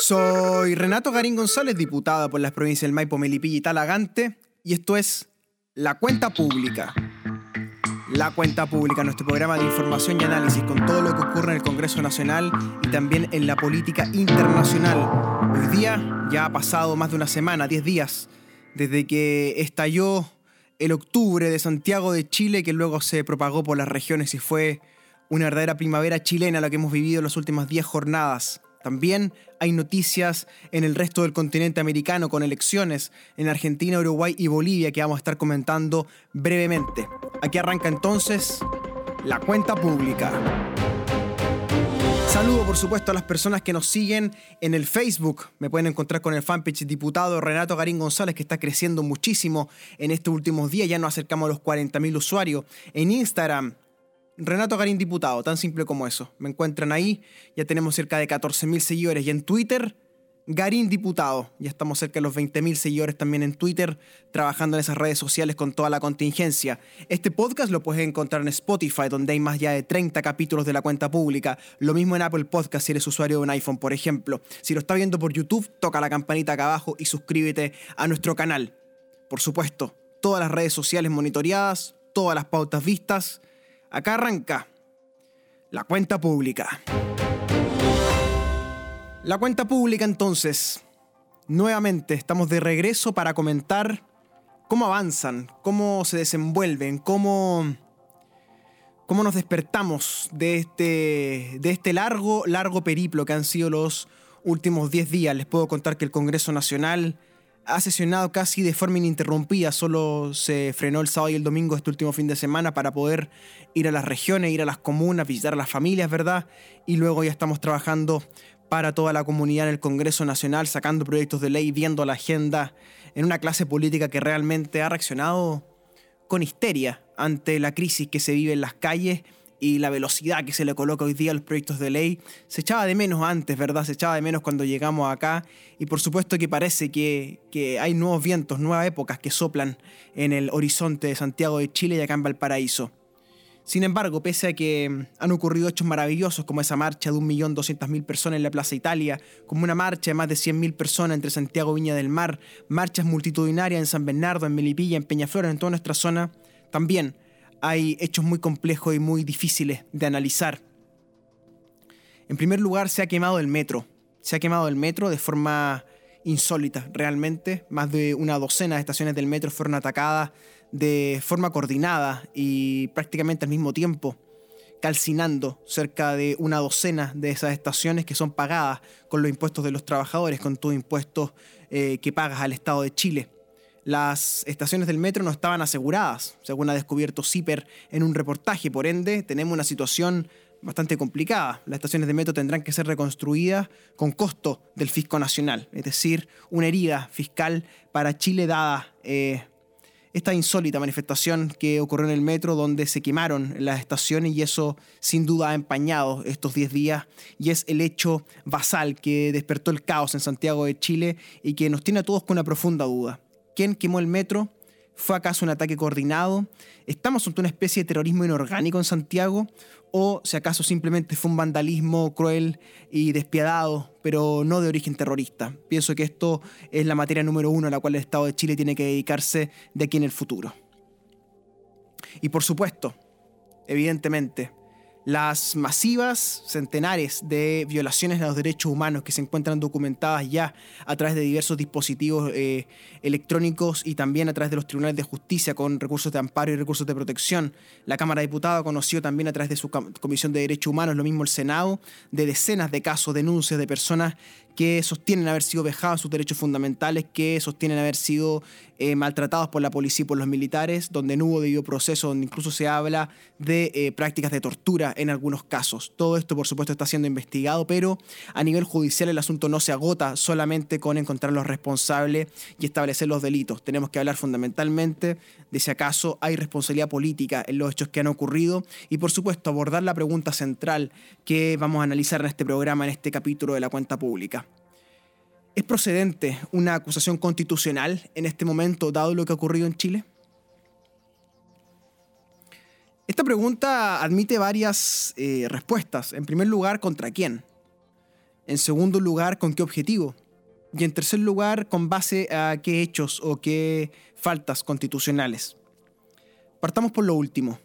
Soy Renato Garín González, diputado por las provincias del Maipo, Melipilla y Talagante, y esto es La Cuenta Pública. La Cuenta Pública, nuestro programa de información y análisis con todo lo que ocurre en el Congreso Nacional y también en la política internacional. Hoy día ya ha pasado más de una semana, 10 días, desde que estalló el octubre de Santiago de Chile, que luego se propagó por las regiones y fue una verdadera primavera chilena la que hemos vivido en las últimas 10 jornadas. También hay noticias en el resto del continente americano con elecciones en Argentina, Uruguay y Bolivia que vamos a estar comentando brevemente. Aquí arranca entonces la cuenta pública. Saludo por supuesto a las personas que nos siguen en el Facebook. Me pueden encontrar con el fanpage diputado Renato Garín González que está creciendo muchísimo en estos últimos días. Ya nos acercamos a los 40.000 usuarios. En Instagram Renato Garín Diputado, tan simple como eso. Me encuentran ahí, ya tenemos cerca de 14.000 seguidores. Y en Twitter, Garín Diputado. Ya estamos cerca de los 20.000 seguidores también en Twitter, trabajando en esas redes sociales con toda la contingencia. Este podcast lo puedes encontrar en Spotify, donde hay más ya de 30 capítulos de la cuenta pública. Lo mismo en Apple Podcast si eres usuario de un iPhone, por ejemplo. Si lo estás viendo por YouTube, toca la campanita acá abajo y suscríbete a nuestro canal. Por supuesto, todas las redes sociales monitoreadas, todas las pautas vistas Acá arranca la cuenta pública. La cuenta pública entonces. Nuevamente estamos de regreso para comentar cómo avanzan, cómo se desenvuelven, cómo, cómo nos despertamos de este, de este largo, largo periplo que han sido los últimos 10 días. Les puedo contar que el Congreso Nacional ha sesionado casi de forma ininterrumpida, solo se frenó el sábado y el domingo este último fin de semana para poder ir a las regiones, ir a las comunas, visitar a las familias, ¿verdad? Y luego ya estamos trabajando para toda la comunidad en el Congreso Nacional, sacando proyectos de ley, viendo la agenda, en una clase política que realmente ha reaccionado con histeria ante la crisis que se vive en las calles y la velocidad que se le coloca hoy día a los proyectos de ley se echaba de menos antes, ¿verdad? Se echaba de menos cuando llegamos acá y por supuesto que parece que, que hay nuevos vientos, nuevas épocas que soplan en el horizonte de Santiago de Chile y acá en Valparaíso. Sin embargo, pese a que han ocurrido hechos maravillosos como esa marcha de 1.200.000 personas en la Plaza Italia, como una marcha de más de 100.000 personas entre Santiago y Viña del Mar, marchas multitudinarias en San Bernardo, en Melipilla, en Peñaflor, en toda nuestra zona, también hay hechos muy complejos y muy difíciles de analizar. En primer lugar, se ha quemado el metro. Se ha quemado el metro de forma insólita, realmente. Más de una docena de estaciones del metro fueron atacadas de forma coordinada y prácticamente al mismo tiempo, calcinando cerca de una docena de esas estaciones que son pagadas con los impuestos de los trabajadores, con tus impuestos eh, que pagas al Estado de Chile las estaciones del metro no estaban aseguradas, según ha descubierto CIPER en un reportaje. Por ende, tenemos una situación bastante complicada. Las estaciones de metro tendrán que ser reconstruidas con costo del fisco nacional, es decir, una herida fiscal para Chile dada eh, esta insólita manifestación que ocurrió en el metro donde se quemaron las estaciones y eso sin duda ha empañado estos 10 días y es el hecho basal que despertó el caos en Santiago de Chile y que nos tiene a todos con una profunda duda. ¿Quién quemó el metro? ¿Fue acaso un ataque coordinado? ¿Estamos ante una especie de terrorismo inorgánico en Santiago? ¿O si acaso simplemente fue un vandalismo cruel y despiadado, pero no de origen terrorista? Pienso que esto es la materia número uno a la cual el Estado de Chile tiene que dedicarse de aquí en el futuro. Y por supuesto, evidentemente, las masivas centenares de violaciones a los derechos humanos que se encuentran documentadas ya a través de diversos dispositivos eh, electrónicos y también a través de los tribunales de justicia con recursos de amparo y recursos de protección. La Cámara de Diputados conoció también a través de su Comisión de Derechos Humanos, lo mismo el Senado, de decenas de casos, denuncias de personas que sostienen haber sido vejados sus derechos fundamentales, que sostienen haber sido eh, maltratados por la policía y por los militares, donde no hubo debido proceso, donde incluso se habla de eh, prácticas de tortura en algunos casos. Todo esto, por supuesto, está siendo investigado, pero a nivel judicial el asunto no se agota solamente con encontrar los responsables y establecer los delitos. Tenemos que hablar fundamentalmente de si acaso hay responsabilidad política en los hechos que han ocurrido y, por supuesto, abordar la pregunta central que vamos a analizar en este programa, en este capítulo de la cuenta pública. ¿Es procedente una acusación constitucional en este momento, dado lo que ha ocurrido en Chile? Esta pregunta admite varias eh, respuestas. En primer lugar, ¿contra quién? En segundo lugar, ¿con qué objetivo? Y en tercer lugar, ¿con base a qué hechos o qué faltas constitucionales? Partamos por lo último.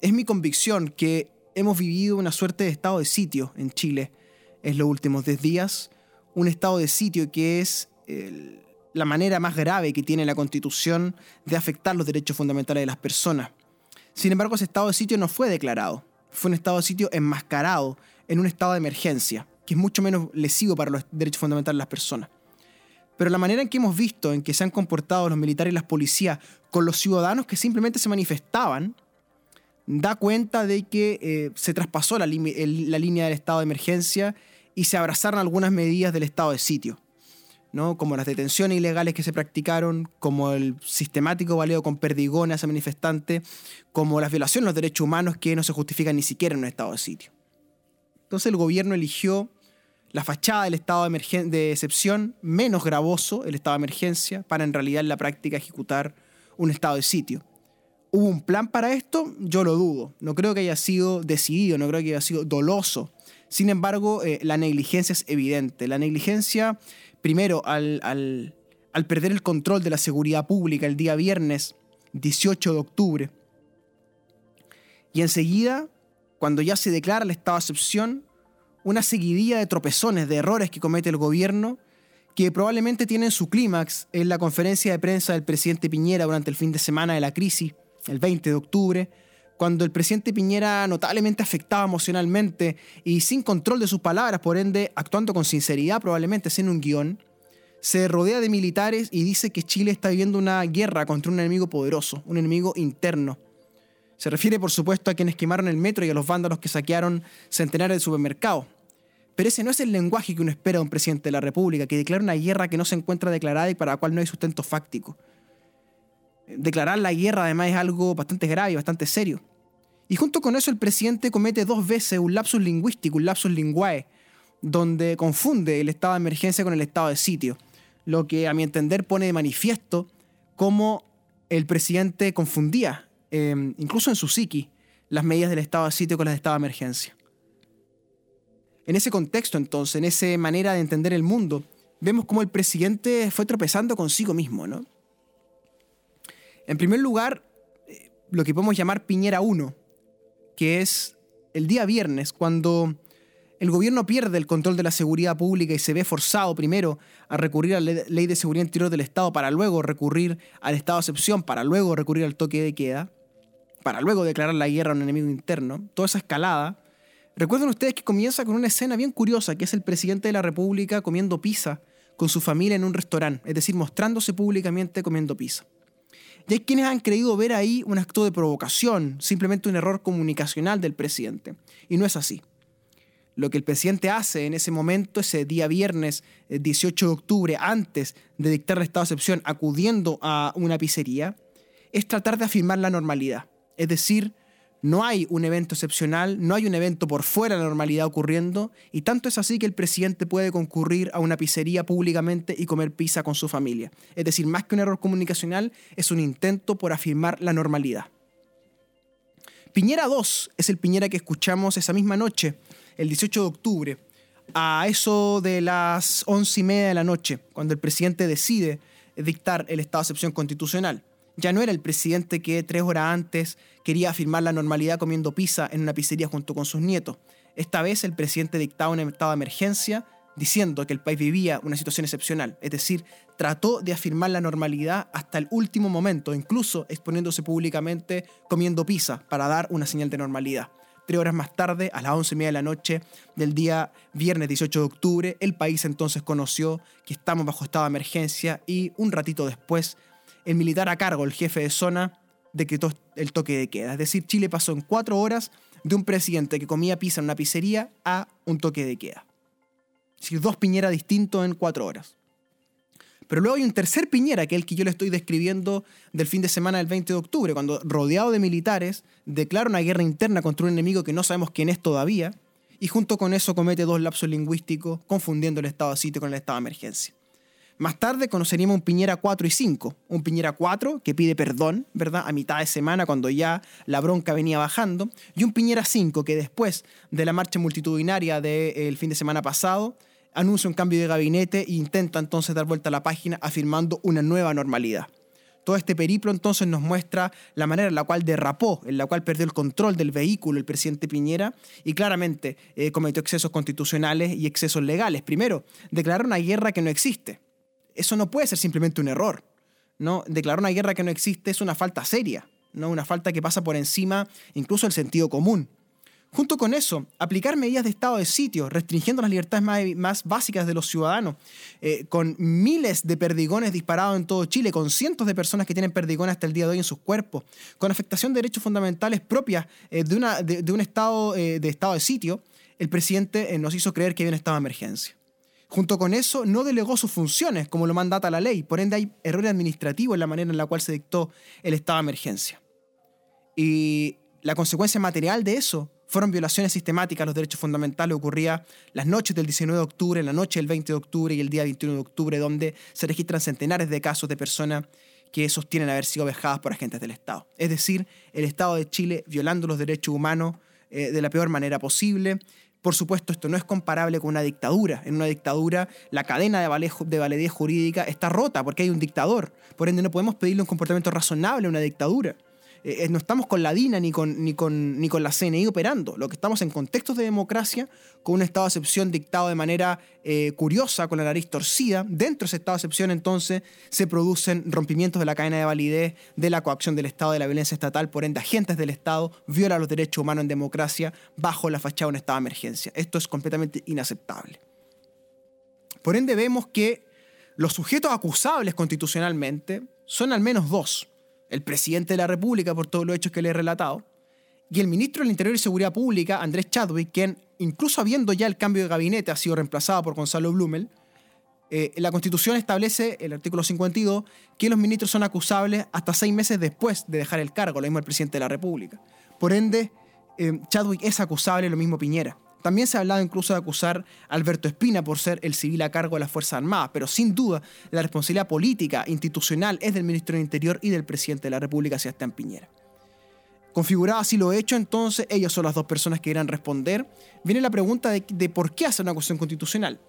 Es mi convicción que hemos vivido una suerte de estado de sitio en Chile en los últimos 10 días, un estado de sitio que es la manera más grave que tiene la Constitución de afectar los derechos fundamentales de las personas. Sin embargo, ese estado de sitio no fue declarado, fue un estado de sitio enmascarado en un estado de emergencia, que es mucho menos lesivo para los derechos fundamentales de las personas. Pero la manera en que hemos visto en que se han comportado los militares y las policías con los ciudadanos que simplemente se manifestaban, da cuenta de que eh, se traspasó la, la, línea del estado de emergencia y se abrazaron algunas medidas del estado de sitio, ¿no? como las detenciones ilegales que se practicaron, como el sistemático baleo con perdigones a manifestantes, como las violaciones de los derechos humanos que no se justifican ni siquiera en un estado de sitio. Entonces el gobierno eligió la fachada del estado de, de excepción, menos gravoso el estado de emergencia, para en realidad en la práctica ejecutar un estado de sitio. ¿Hubo un plan para esto? Yo lo dudo. No creo que haya sido decidido, no creo que haya sido doloso. Sin embargo, eh, la negligencia es evidente. La negligencia, primero, al, al perder el control de la seguridad pública el día viernes 18 de octubre. Y enseguida cuando ya se declara el estado de excepción, una seguidilla de tropezones, de errores que comete el gobierno, que probablemente tienen su clímax en la conferencia de prensa del presidente Piñera durante el fin de semana de la crisis, el 20 de octubre, cuando el presidente Piñera notablemente afectado emocionalmente y sin control de sus palabras, por ende actuando con sinceridad probablemente sin un guion, se rodea de militares y dice que Chile está viviendo una guerra contra un enemigo poderoso, un enemigo interno, se refiere, por supuesto, a quienes quemaron el metro y a los vándalos que saquearon centenares de supermercados. Pero ese no es el lenguaje que uno espera de un presidente de la República, que declara una guerra que no se encuentra declarada y para la cual no hay sustento fáctico. Declarar la guerra además es algo bastante grave bastante serio. Y junto con eso el presidente comete dos veces un lapsus lingüístico, un lapsus linguae, donde confunde el estado de emergencia con el estado de sitio, lo que a mi entender pone de manifiesto cómo el presidente confundía Em, incluso en su psiqui, las medidas del estado de sitio con las de estado de emergencia. En ese contexto, entonces, en esa manera de entender el mundo, vemos cómo el presidente fue tropezando consigo mismo, ¿no? En primer lugar, lo que podemos llamar Piñera 1, que es el día viernes, cuando el gobierno pierde el control de la seguridad pública y se ve forzado primero a recurrir a la ley de seguridad interior del Estado para luego recurrir al estado de excepción, para luego recurrir al toque de queda, para luego declarar la guerra a un enemigo interno, toda esa escalada, recuerden ustedes que comienza con una escena bien curiosa, que es el presidente de la República comiendo pizza con su familia en un restaurante, es decir, mostrándose públicamente comiendo pizza. Y hay quienes han creído ver ahí un acto de provocación, simplemente un error comunicacional del presidente. Y no es así. Lo que el presidente hace en ese momento, ese día viernes 18 de octubre, antes de dictar el estado de excepción, acudiendo a una pizzería, es tratar de afirmar la normalidad. Es decir, no hay un evento excepcional, no hay un evento por fuera de la normalidad ocurriendo, y tanto es así que el presidente puede concurrir a una pizzería públicamente y comer pizza con su familia. Es decir, más que un error comunicacional, es un intento por afirmar la normalidad. Piñera 2 es el Piñera que escuchamos esa misma noche, el 18 de octubre, a eso de las once y media de la noche, cuando el presidente decide dictar el estado de excepción constitucional. Ya no era el presidente que tres horas antes quería afirmar la normalidad comiendo pizza en una pizzería junto con sus nietos. Esta vez el presidente dictaba un estado de emergencia diciendo que el país vivía una situación excepcional, es decir, trató de afirmar la normalidad hasta el último momento, incluso exponiéndose públicamente comiendo pizza para dar una señal de normalidad. Tres horas más tarde, a las once y media de la noche del día viernes 18 de octubre, el país entonces conoció que estamos bajo estado de emergencia y un ratito después el militar a cargo, el jefe de zona, decretó el toque de queda. Es decir, Chile pasó en cuatro horas de un presidente que comía pizza en una pizzería a un toque de queda. Es decir, dos Piñera distintos en cuatro horas. Pero luego hay un tercer Piñera, que es el que yo le estoy describiendo del fin de semana del 20 de octubre, cuando rodeado de militares declara una guerra interna contra un enemigo que no sabemos quién es todavía, y junto con eso comete dos lapsos lingüísticos, confundiendo el estado de sitio con el estado de emergencia. Más tarde conoceríamos un Piñera 4 y 5. Un Piñera 4 que pide perdón, ¿verdad? A mitad de semana cuando ya la bronca venía bajando. Y un Piñera 5 que después de la marcha multitudinaria del fin de semana pasado anuncia un cambio de gabinete e intenta entonces dar vuelta a la página afirmando una nueva normalidad. Todo este periplo entonces nos muestra la manera en la cual derrapó, en la cual perdió el control del vehículo el presidente Piñera y claramente eh, cometió excesos constitucionales y excesos legales. Primero, declarar una guerra que no existe. Eso no puede ser simplemente un error. ¿no? Declarar una guerra que no existe es una falta seria, ¿no? una falta que pasa por encima incluso del sentido común. Junto con eso, aplicar medidas de estado de sitio, restringiendo las libertades más, básicas de los ciudadanos, eh, con miles de perdigones disparados en todo Chile, con cientos de personas que tienen perdigones hasta el día de hoy en sus cuerpos, con afectación de derechos fundamentales propias eh, de, un estado, eh, de estado de sitio, el presidente nos hizo creer que había un estado de emergencia. Junto con eso, no delegó sus funciones, como lo mandata la ley, por ende hay errores administrativos en la manera en la cual se dictó el estado de emergencia. Y la consecuencia material de eso fueron violaciones sistemáticas a los derechos fundamentales. Ocurría las noches del 19 de octubre, la noche del 20 de octubre y el día 21 de octubre, donde se registran centenares de casos de personas que sostienen haber sido vejadas por agentes del Estado. Es decir, el Estado de Chile violando los derechos humanos eh, de la peor manera posible. Por supuesto, esto no es comparable con una dictadura. En una dictadura, la cadena de, de validez jurídica está rota porque hay un dictador. Por ende, no podemos pedirle un comportamiento razonable a una dictadura. Eh, eh, no estamos con la DINA ni con, ni, con, ni con la CNI operando. Lo que estamos en contextos de democracia, con un estado de excepción dictado de manera eh, curiosa, con la nariz torcida. Dentro de ese estado de excepción, entonces, se producen rompimientos de la cadena de validez, de la coacción del Estado, de la violencia estatal. Por ende, agentes del Estado violan los derechos humanos en democracia bajo la fachada de un estado de emergencia. Esto es completamente inaceptable. Por ende, vemos que los sujetos acusables constitucionalmente son al menos dos el presidente de la República por todos los hechos que le he relatado, y el ministro del Interior y Seguridad Pública, Andrés Chadwick, quien, incluso habiendo ya el cambio de gabinete, ha sido reemplazado por Gonzalo Blumel, eh, la Constitución establece, el artículo 52, que los ministros son acusables hasta seis meses después de dejar el cargo, lo mismo el presidente de la República. Por ende, eh, Chadwick es acusable, lo mismo Piñera. También se ha hablado incluso de acusar a Alberto Espina por ser el civil a cargo de las Fuerzas Armadas, pero sin duda la responsabilidad política, institucional, es del ministro del Interior y del presidente de la República, Sebastián Piñera. Configurado así lo hecho, entonces ellos son las dos personas que irán responder. Viene la pregunta de, por qué hacer una cuestión constitucional.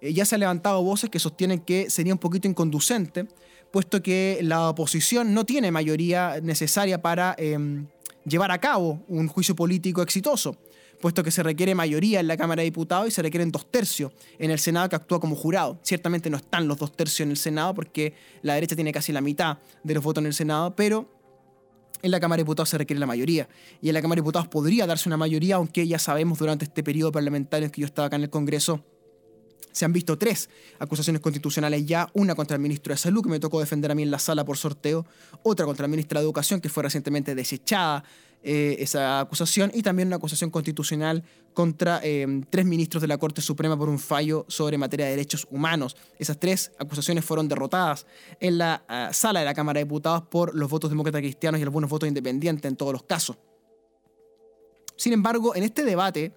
Eh, ya se han levantado voces que sostienen que sería un poquito inconducente, puesto que la oposición no tiene mayoría necesaria para em, llevar a cabo un juicio político exitoso puesto que se requiere mayoría en la Cámara de Diputados y se requieren dos tercios en el Senado que actúa como jurado. Ciertamente no están los dos tercios en el Senado porque la derecha tiene casi la mitad de los votos en el Senado, pero en la Cámara de Diputados se requiere la mayoría. Y en la Cámara de Diputados podría darse una mayoría, aunque ya sabemos durante este periodo parlamentario en que yo estaba acá en el Congreso, se han visto tres acusaciones constitucionales ya, una contra el ministro de Salud, que me tocó defender a mí en la sala por sorteo, otra contra la ministra de Educación, que fue recientemente desechada eh, esa acusación, y también una acusación constitucional contra eh, tres ministros de la Corte Suprema por un fallo sobre materia de derechos humanos. Esas tres acusaciones fueron derrotadas en la ah, sala de la Cámara de Diputados por los votos demócratas cristianos y algunos votos independientes en todos los casos. Sin embargo, en este debate,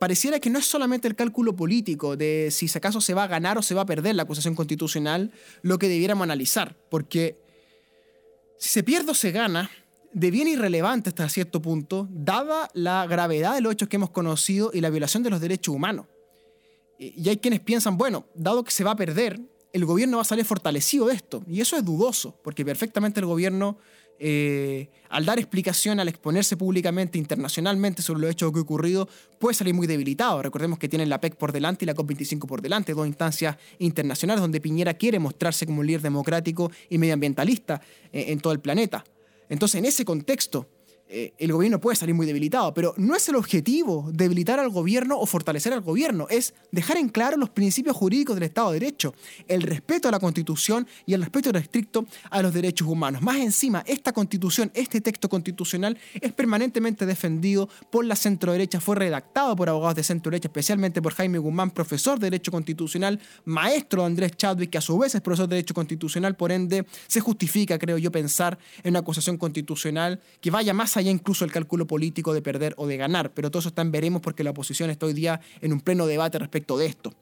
pareciera que no es solamente el cálculo político de si acaso se va a ganar o se va a perder la acusación constitucional lo que debiéramos analizar, porque si se pierde o se gana, bien irrelevante hasta cierto punto, dada la gravedad de los hechos que hemos conocido y la violación de los derechos humanos. Y hay quienes piensan, bueno, dado que se va a perder, el gobierno va a salir fortalecido de esto. Y eso es dudoso, porque perfectamente el gobierno eh, al dar explicación, al exponerse públicamente, internacionalmente sobre los hechos que han ocurrido, puede salir muy debilitado. Recordemos que tienen la PEC por delante y la COP25 por delante, dos instancias internacionales donde Piñera quiere mostrarse como un líder democrático y medioambientalista eh, en todo el planeta. Entonces, en ese contexto, eh, el gobierno puede salir muy debilitado, pero no es el objetivo debilitar al gobierno o fortalecer al gobierno, es dejar en claro los principios jurídicos del Estado de Derecho, el respeto a la Constitución y el respeto restricto a los derechos humanos. Más encima, esta Constitución, este texto constitucional es permanentemente defendido por la centro-derecha, fue redactado por abogados de centro-derecha, especialmente por Jaime Guzmán, profesor de Derecho Constitucional, maestro Andrés Chadwick, que a su vez es profesor de Derecho Constitucional, por ende se justifica, creo yo, pensar en una acusación constitucional que vaya más allá allá incluso el cálculo político de perder o de ganar, pero todo eso está veremos porque la oposición está hoy día en un pleno debate respecto de esto.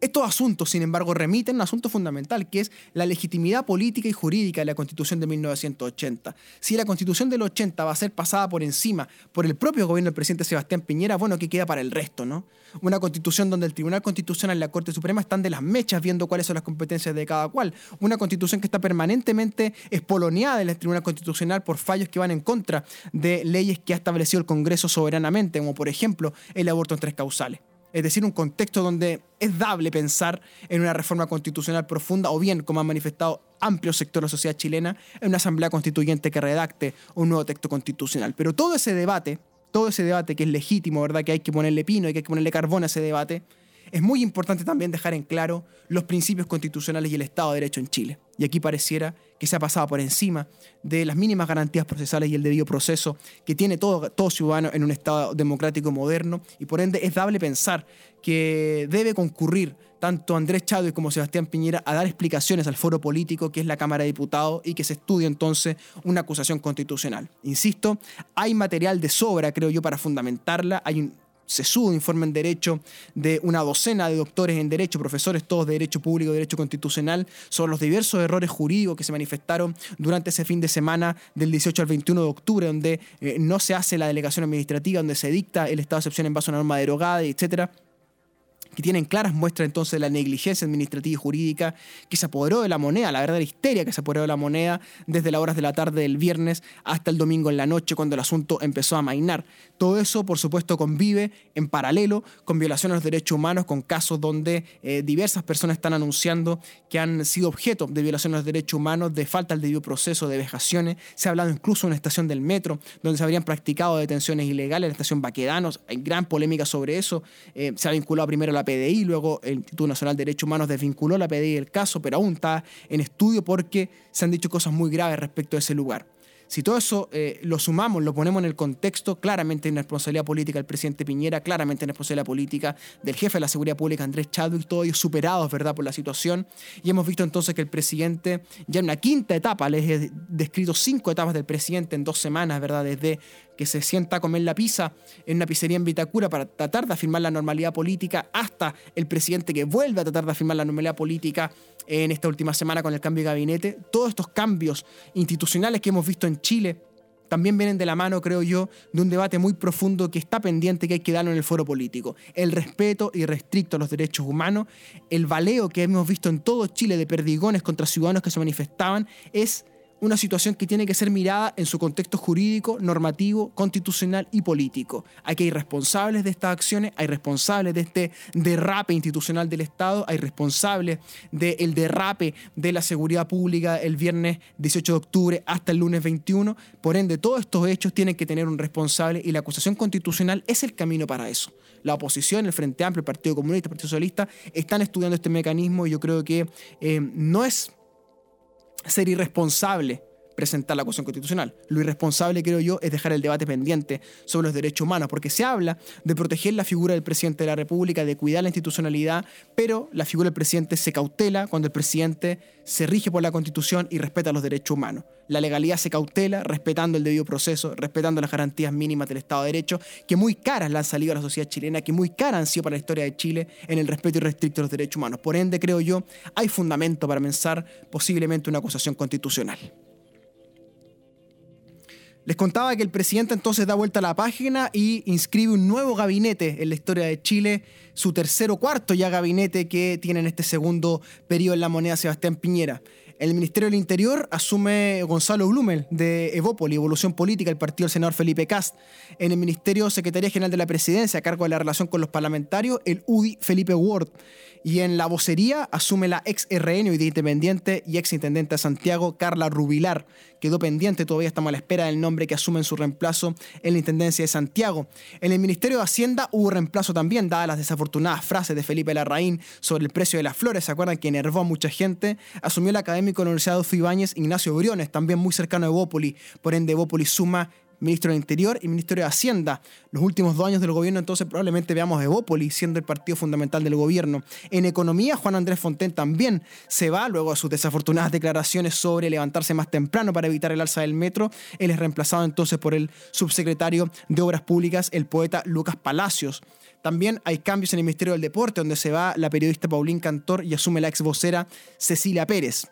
Estos asuntos, sin embargo, remiten a un asunto fundamental, que es la legitimidad política y jurídica de la Constitución de 1980. Si la Constitución del 80 va a ser pasada por encima por el propio gobierno del presidente Sebastián Piñera, bueno, ¿qué queda para el resto, no? Una Constitución donde el Tribunal Constitucional y la Corte Suprema están de las mechas viendo cuáles son las competencias de cada cual. Una Constitución que está permanentemente espoloneada del Tribunal Constitucional por fallos que van en contra de leyes que ha establecido el Congreso soberanamente, como por ejemplo el aborto en tres causales es decir, un contexto donde es dable pensar en una reforma constitucional profunda o bien, como han manifestado amplios sectores de la sociedad chilena, en una asamblea constituyente que redacte un nuevo texto constitucional. Pero todo ese debate, todo ese debate que es legítimo, ¿verdad? Que hay que ponerle pino hay que ponerle carbón a ese debate, es muy importante también dejar en claro los principios constitucionales y el Estado de Derecho en Chile. Y aquí pareciera que se ha pasado por encima de las mínimas garantías procesales y el debido proceso que tiene todo, todo ciudadano en un Estado democrático moderno. Y por ende es dable pensar que debe concurrir tanto Andrés Chávez como Sebastián Piñera a dar explicaciones al foro político que es la Cámara de Diputados y que se estudie entonces una acusación constitucional. Insisto, hay material de sobra, creo yo, para fundamentarla. Hay sesudo informe en Derecho de una docena de doctores en Derecho, profesores todos de Derecho Público Derecho Constitucional, sobre los diversos errores jurídicos que se manifestaron durante ese fin de semana del 18 al 21 de octubre, donde eh, no se hace la delegación administrativa, donde se dicta el estado de excepción en base a una norma derogada, etcétera que tienen claras muestras entonces de la negligencia administrativa y jurídica que se apoderó de la moneda, la verdadera histeria que se apoderó de la moneda desde las horas de la tarde del viernes hasta el domingo en la noche cuando el asunto empezó a mainar. Todo eso, por supuesto, convive en paralelo con violaciones a los derechos humanos, con casos donde eh, diversas personas están anunciando que han sido objeto de violaciones a los derechos humanos, de falta del debido proceso, de vejaciones. Se ha hablado incluso de una estación del metro donde se habrían practicado detenciones ilegales, la estación Baquedanos. Hay gran polémica sobre eso. Eh, se ha vinculado primero la PDI, luego el Instituto Nacional de Derechos Humanos desvinculó la PDI del caso, pero aún está en estudio porque se han dicho cosas muy graves respecto a ese lugar. Si todo eso eh, lo sumamos, lo ponemos en el contexto, claramente en responsabilidad política del presidente Piñera, claramente en responsabilidad política del jefe de la seguridad pública, Andrés Chadwick, todos ellos superados, ¿verdad?, por la situación. Y hemos visto entonces que el presidente, ya en una quinta etapa, les he descrito cinco etapas del presidente en dos semanas, ¿verdad?, desde que se sienta a comer la pizza en una pizzería en Vitacura para tratar de afirmar la normalidad política, hasta el presidente que vuelve a tratar de afirmar la normalidad política en esta última semana con el cambio de gabinete. Todos estos cambios institucionales que hemos visto en Chile también vienen de la mano, creo yo, de un debate muy profundo que está pendiente que hay que darlo en el foro político. El respeto irrestricto a los derechos humanos, el valeo que hemos visto en todo Chile de perdigones contra ciudadanos que se manifestaban, es una situación que tiene que ser mirada en su contexto jurídico, normativo, constitucional y político. Aquí hay responsables de estas acciones, hay responsables de este derrape institucional del Estado, hay responsables del derrape de la seguridad pública el viernes 18 de octubre hasta el lunes 21. Por ende, todos estos hechos tienen que tener un responsable y la acusación constitucional es el camino para eso. La oposición, el Frente Amplio, el Partido Comunista, el Partido Socialista, están estudiando este mecanismo y yo creo que eh, no es ser irresponsable presentar la cuestión constitucional. Lo irresponsable, creo yo, es dejar el debate pendiente sobre los derechos humanos, porque se habla de proteger la figura del presidente de la República, de cuidar la institucionalidad, pero la figura del presidente se cautela cuando el presidente se rige por la Constitución y respeta los derechos humanos. La legalidad se cautela respetando el debido proceso, respetando las garantías mínimas del Estado de Derecho, que muy caras le han salido a la sociedad chilena, que muy caras han sido para la historia de Chile en el respeto irrestricto de los derechos humanos. Por ende, creo yo, hay fundamento para pensar posiblemente una acusación constitucional. Les contaba que el presidente entonces da vuelta a la página y inscribe un nuevo gabinete en la historia de Chile, su tercer o cuarto ya gabinete que tiene en este segundo periodo en la moneda Sebastián Piñera. El Ministerio del Interior asume Gonzalo Blumel de Evópoli, Evolución Política, el partido del senador Felipe Cast. En el Ministerio Secretaría General de la Presidencia, a cargo de la relación con los parlamentarios, el UDI Felipe Ward. Y en la vocería asume la ex RN, hoy independiente, y ex intendente de Santiago, Carla Rubilar. Quedó pendiente, todavía estamos a la espera del nombre que asume en su reemplazo en la Intendencia de Santiago. En el Ministerio de Hacienda hubo reemplazo también, dadas las desafortunadas frases de Felipe Larraín sobre el precio de las flores. ¿Se acuerdan que enervó a mucha gente? Asumió la academia con la Universidad de Ibáñez, Ignacio Briones, también muy cercano a Evópoli. Por ende, Evópoli suma ministro del Interior y ministro de Hacienda. Los últimos dos años del gobierno entonces probablemente veamos Evópolis siendo el partido fundamental del gobierno. En economía, Juan Andrés Fonten también se va luego de sus desafortunadas declaraciones sobre levantarse más temprano para evitar el alza del metro. Él es reemplazado entonces por el subsecretario de Obras Públicas, el poeta Lucas Palacios. También hay cambios en el Ministerio del Deporte, donde se va la periodista Paulín Cantor y asume la ex vocera Cecilia Pérez.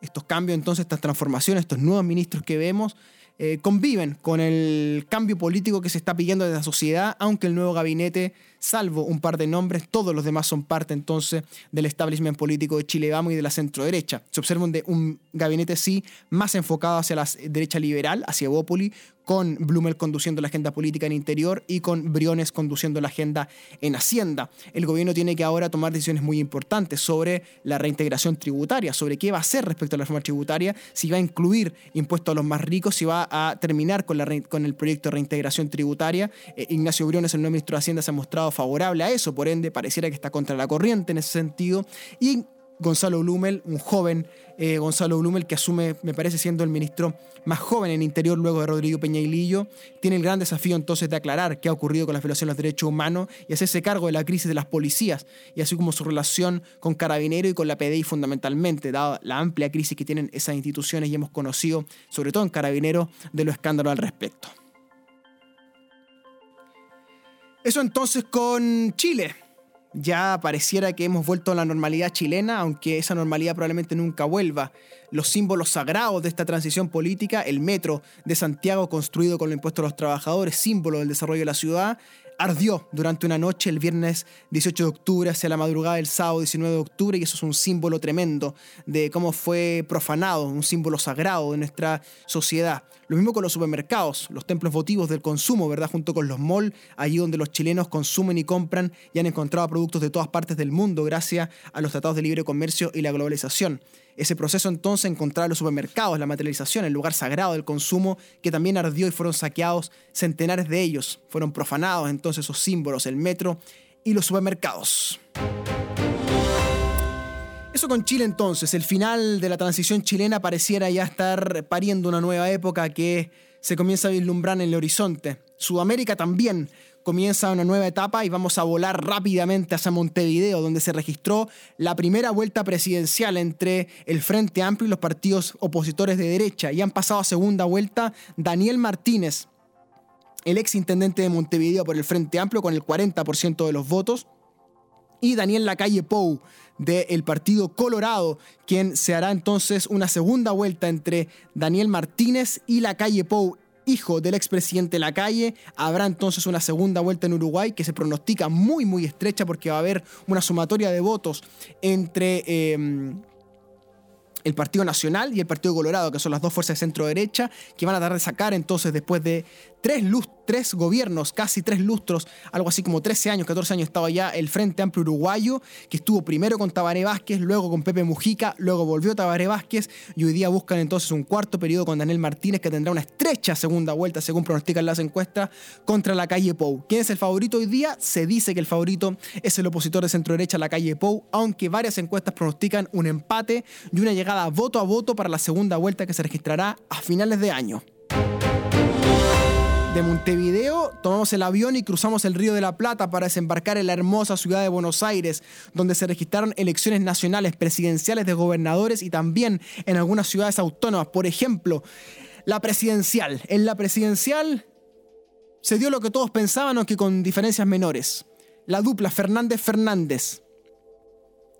Estos cambios, entonces, estas transformaciones, estos nuevos ministros que vemos, eh, conviven con el cambio político que se está pidiendo desde la sociedad, aunque el nuevo gabinete, salvo un par de nombres, todos los demás son parte entonces del establishment político de Chile Vamos y de la centro derecha. Se observa un, un gabinete sí más enfocado hacia la derecha liberal, hacia Evópoli, con Blumel conduciendo la agenda política en interior y con Briones conduciendo la agenda en Hacienda. El gobierno tiene que ahora tomar decisiones muy importantes sobre la reintegración tributaria, sobre qué va a hacer respecto a la reforma tributaria, si va a incluir impuestos a los más ricos, si va a terminar con, el proyecto de reintegración tributaria. Eh, Ignacio Briones, el nuevo ministro de Hacienda, se ha mostrado favorable a eso, por ende pareciera que está contra la corriente en ese sentido. Y Gonzalo Blumel, un joven eh, Gonzalo Blumel, que asume, me parece, siendo el ministro más joven en Interior luego de Rodrigo Peña y Lillo, tiene el gran desafío entonces de aclarar qué ha ocurrido con la violación de los derechos humanos y hacerse cargo de la crisis de las policías, y así como su relación con Carabinero y con la PDI fundamentalmente, dada la amplia crisis que tienen esas instituciones y hemos conocido, sobre todo en Carabinero, de los escándalos al respecto. Eso entonces con Chile ya pareciera que hemos vuelto a la normalidad chilena, aunque esa normalidad probablemente nunca vuelva. Los símbolos sagrados de esta transición política, el metro de Santiago construido con el impuesto a los trabajadores, símbolo del desarrollo de la ciudad, ardió durante una noche el viernes 18 de octubre hacia la madrugada del sábado 19 de octubre y eso es un símbolo tremendo de cómo fue profanado, un símbolo sagrado de nuestra sociedad. Lo mismo con los supermercados, los templos votivos del consumo, ¿verdad? Junto con los malls, allí donde los chilenos consumen y compran y han encontrado productos de todas partes del mundo gracias a los tratados de libre comercio y la globalización. Ese proceso entonces encontrar los supermercados, la materialización, el lugar sagrado del consumo, que también ardió y fueron saqueados centenares de ellos. Fueron profanados entonces esos símbolos, el metro y los supermercados. Eso con Chile entonces, el final de la transición chilena pareciera ya estar pariendo una nueva época que se comienza a vislumbrar en el horizonte. Sudamérica también comienza una nueva etapa y vamos a volar rápidamente hacia Montevideo, donde se registró la primera vuelta presidencial entre el Frente Amplio y los partidos opositores de derecha. Y han pasado a segunda vuelta Daniel Martínez, el ex intendente de Montevideo por el Frente Amplio, con el 40% de los votos, y Daniel Lacalle Pou del Partido Colorado, quien se hará entonces una segunda vuelta entre Daniel Martínez y Lacalle Pou hijo del expresidente Lacalle. Habrá entonces una segunda vuelta en Uruguay que se pronostica muy, muy estrecha porque va a haber una sumatoria de votos entre... Em, el Partido Nacional y el Partido Colorado, que son las dos fuerzas de centro derecha, que van a dar de sacar entonces después de tres, tres gobiernos, casi tres lustros, algo así como 13 años, 14 años estaba ya el Frente Amplio Uruguayo, que estuvo primero con Tabaré Vázquez, luego con Pepe Mujica, luego volvió Tabaré Vázquez y hoy día buscan entonces un cuarto periodo con Daniel Martínez que tendrá una estrecha segunda vuelta, según pronostican las encuestas, contra la calle Pou. ¿Quién es el favorito hoy día? Se dice que el favorito es el opositor de centro derecha, la calle Pou, aunque varias encuestas pronostican un empate y una llegada voto a voto para la segunda vuelta que se registrará a finales de año de Montevideo tomamos el avión y cruzamos el Río de la Plata para desembarcar en la hermosa ciudad de Buenos Aires, donde se registraron elecciones nacionales, presidenciales de gobernadores y también en algunas ciudades autónomas. Por ejemplo, la presidencial. En la presidencial se dio lo que todos pensaban, aunque con diferencias menores. La dupla Fernández-Fernández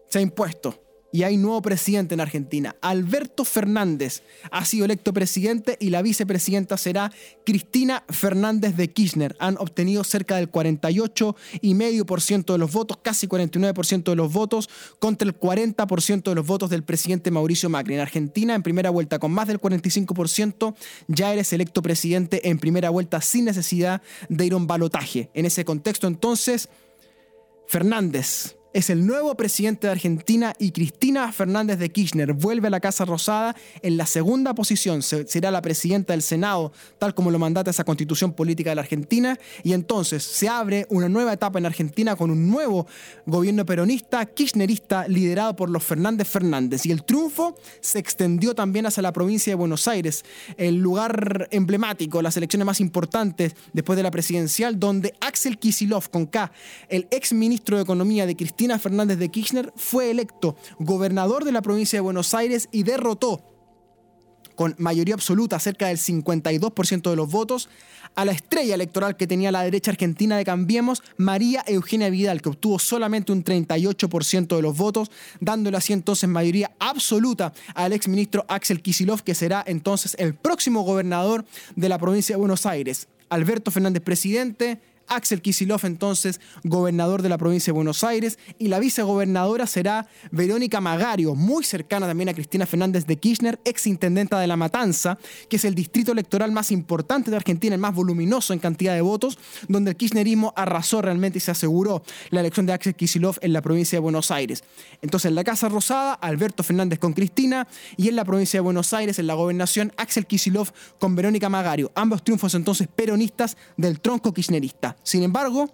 se ha impuesto y hay nuevo presidente en Argentina. Alberto Fernández ha sido electo presidente y la vicepresidenta será Cristina Fernández de Kirchner. Han obtenido cerca del 48,5% de los votos, casi 49% de los votos, contra el 40% de los votos del presidente Mauricio Macri. En Argentina, en primera vuelta, con más del 45%, ya eres electo presidente en primera vuelta sin necesidad de ir a un balotaje. En ese contexto, entonces, Fernández es el nuevo presidente de Argentina y Cristina Fernández de Kirchner vuelve a la Casa Rosada en la segunda posición. Será la presidenta del Senado, tal como lo mandata esa constitución política de la Argentina. Y entonces se abre una nueva etapa en Argentina con un nuevo gobierno peronista, kirchnerista, liderado por los Fernández Fernández. Y el triunfo se extendió también hacia la provincia de Buenos Aires, el lugar emblemático, las elecciones más importantes después de la presidencial, donde Axel Kisilov, con K, el ex ministro de Economía de Cristina, Cristina Fernández de Kirchner fue electo gobernador de la provincia de Buenos Aires y derrotó con mayoría absoluta, cerca del 52% de los votos, a la estrella electoral que tenía la derecha argentina de Cambiemos, María Eugenia Vidal, que obtuvo solamente un 38% de los votos, dándole así entonces mayoría absoluta al exministro Axel Kisilov, que será entonces el próximo gobernador de la provincia de Buenos Aires. Alberto Fernández, presidente, Axel Kisilov, entonces gobernador de la provincia de Buenos Aires, y la vicegobernadora será Verónica Magario, muy cercana también a Cristina Fernández de Kirchner, ex intendenta de La Matanza, que es el distrito electoral más importante de Argentina, el más voluminoso en cantidad de votos, donde el kirchnerismo arrasó realmente y se aseguró la elección de Axel Kisilov en la provincia de Buenos Aires. Entonces en la Casa Rosada, Alberto Fernández con Cristina, y en la provincia de Buenos Aires, en la gobernación, Axel Kisilov con Verónica Magario. Ambos triunfos entonces peronistas del tronco kirchnerista. Sin embargo,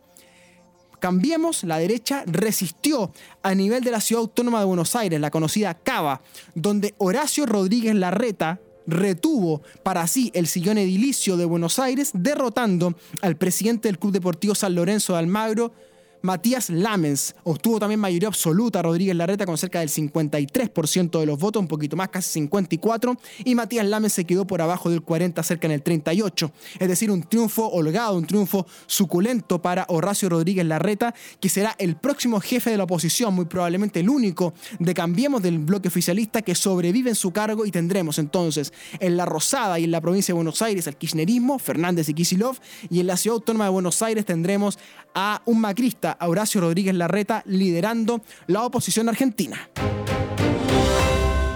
Cambiemos, la derecha resistió a nivel de la ciudad autónoma de Buenos Aires, la conocida Cava, donde Horacio Rodríguez Larreta retuvo para sí el sillón edilicio de Buenos Aires, derrotando al presidente del Club Deportivo San Lorenzo de Almagro, Matías Lamens obtuvo también mayoría absoluta Rodríguez Larreta con cerca del 53% de los votos, un poquito más, casi 54, y Matías Lamens se quedó por abajo del 40, cerca en el 38. Es decir, un triunfo holgado, un triunfo suculento para Horacio Rodríguez Larreta, que será el próximo jefe de la oposición, muy probablemente el único de Cambiemos del bloque oficialista que sobrevive en su cargo y tendremos entonces en la Rosada y en la provincia de Buenos Aires al kirchnerismo, Fernández y Kisilov, y en la ciudad autónoma de Buenos Aires tendremos a un macrista Horacio Rodríguez Larreta liderando la oposición argentina.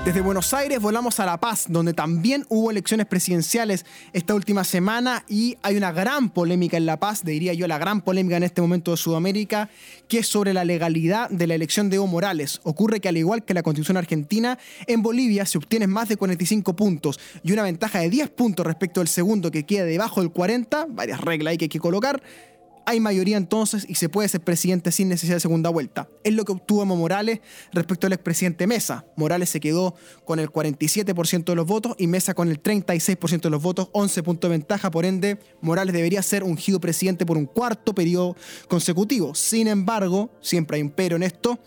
Desde Buenos Aires volamos a La Paz, donde también hubo elecciones presidenciales esta última semana y hay una gran polémica en La Paz, diría yo la gran polémica en este momento de Sudamérica, que es sobre la legalidad de la elección de Evo Morales. Ocurre que al igual que la constitución argentina, en Bolivia se obtienen más de 45 puntos y una ventaja de 10 puntos respecto al segundo que queda debajo del 40, varias reglas hay que colocar, hay mayoría entonces y se puede ser presidente sin necesidad de segunda vuelta. Es lo que obtuvo Morales respecto al expresidente Mesa. Morales se quedó con el 47% de los votos y Mesa con el 36% de los votos, 11 puntos de ventaja, por ende Morales debería ser ungido presidente por un cuarto periodo consecutivo. Sin embargo, siempre hay un pero en esto,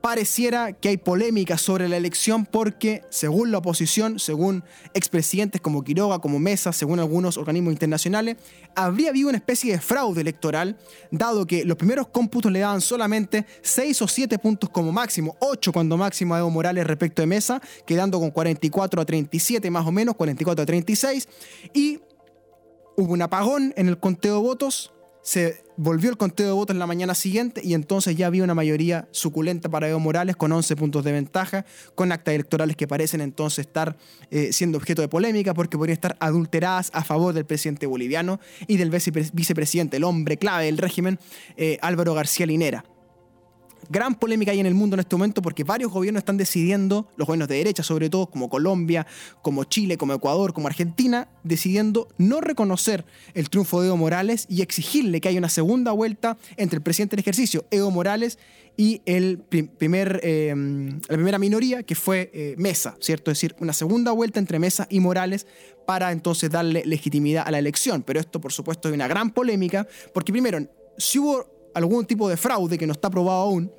pareciera que hay polémica sobre la elección porque, según la oposición, según expresidentes como Quiroga, como Mesa, según algunos organismos internacionales, habría habido una especie de fraude electoral, dado que los primeros cómputos le daban solamente 6 o 7 puntos como máximo, 8 cuando máximo a Evo Morales respecto de Mesa, quedando con 44 a 37 más o menos, 44 a 36, y hubo un apagón en el conteo de votos, se volvió el conteo de votos en la mañana siguiente y entonces ya había una mayoría suculenta para Evo Morales con 11 puntos de ventaja, con actas electorales que parecen entonces estar eh, siendo objeto de polémica porque podrían estar adulteradas a favor del presidente boliviano y del vicepresidente, el hombre clave del régimen, eh, Álvaro García Linera gran polémica hay en el mundo en este momento porque varios gobiernos están decidiendo, los gobiernos de derecha sobre todo, como Colombia, como Chile, como Ecuador, como Argentina, decidiendo no reconocer el triunfo de Evo Morales y exigirle que haya una segunda vuelta entre el presidente en ejercicio, Evo Morales, y el primer, eh, la primera minoría, que fue eh, Mesa, ¿cierto? Es decir, una segunda vuelta entre Mesa y Morales para entonces darle legitimidad a la elección. Pero esto, por supuesto, es una gran polémica, porque primero, si hubo algún tipo de fraude que no está probado aún,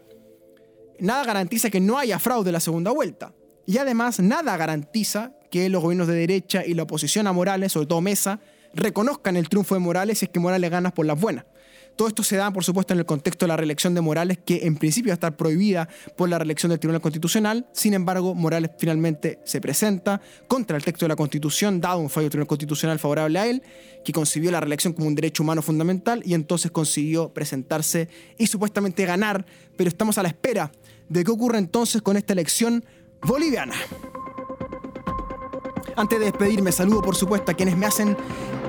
nada garantiza que no haya fraude en la segunda vuelta. Y además, nada garantiza que los gobiernos de derecha y la oposición a Morales, sobre todo Mesa, reconozcan el triunfo de Morales si es que Morales gana por las buenas. Todo esto se da, por supuesto, en el contexto de la reelección de Morales, que en principio va a estar prohibida por la reelección del Tribunal Constitucional. Sin embargo, Morales finalmente se presenta contra el texto de la Constitución, dado un fallo del Tribunal Constitucional favorable a él, que concibió la reelección como un derecho humano fundamental y entonces consiguió presentarse y supuestamente ganar. Pero estamos a la espera de qué ocurre entonces con esta elección boliviana. Antes de despedirme, saludo por supuesto a quienes me hacen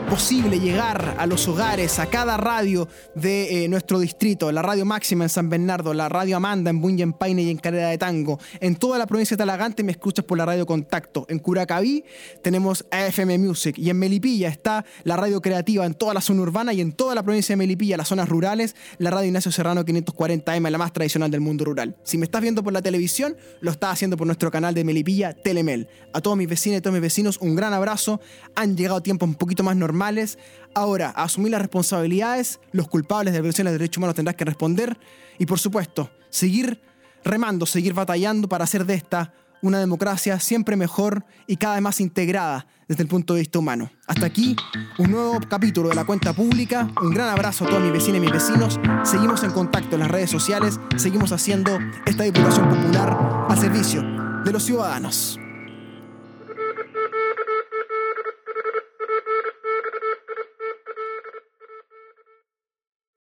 posible llegar a los hogares, a cada radio de eh, nuestro distrito, la Radio Máxima en San Bernardo, la Radio Amanda en Bunyan y en Carrera de Tango. En toda la provincia de Talagante me escuchas por la Radio Contacto. En Curacaví tenemos AFM Music y en Melipilla está la Radio Creativa en toda la zona urbana y en toda la provincia de Melipilla, las zonas rurales, la Radio Ignacio Serrano 540M, la más tradicional del mundo rural. Si me estás viendo por la televisión, lo estás haciendo por nuestro canal de Melipilla Telemel. A todos mis vecinos y todos mis vecinos, un gran abrazo. Han llegado tiempos un poquito más normales Ahora, asumir las responsabilidades, los culpables de violaciones de derechos humanos tendrán que responder y, por supuesto, seguir remando, seguir batallando para hacer de esta una democracia siempre mejor y cada vez más integrada desde el punto de vista humano. Hasta aquí, un nuevo capítulo de la cuenta pública. Un gran abrazo a todos mis vecinas y mis vecinos. Seguimos en contacto en las redes sociales. Seguimos haciendo esta Diputación Popular al servicio de los ciudadanos.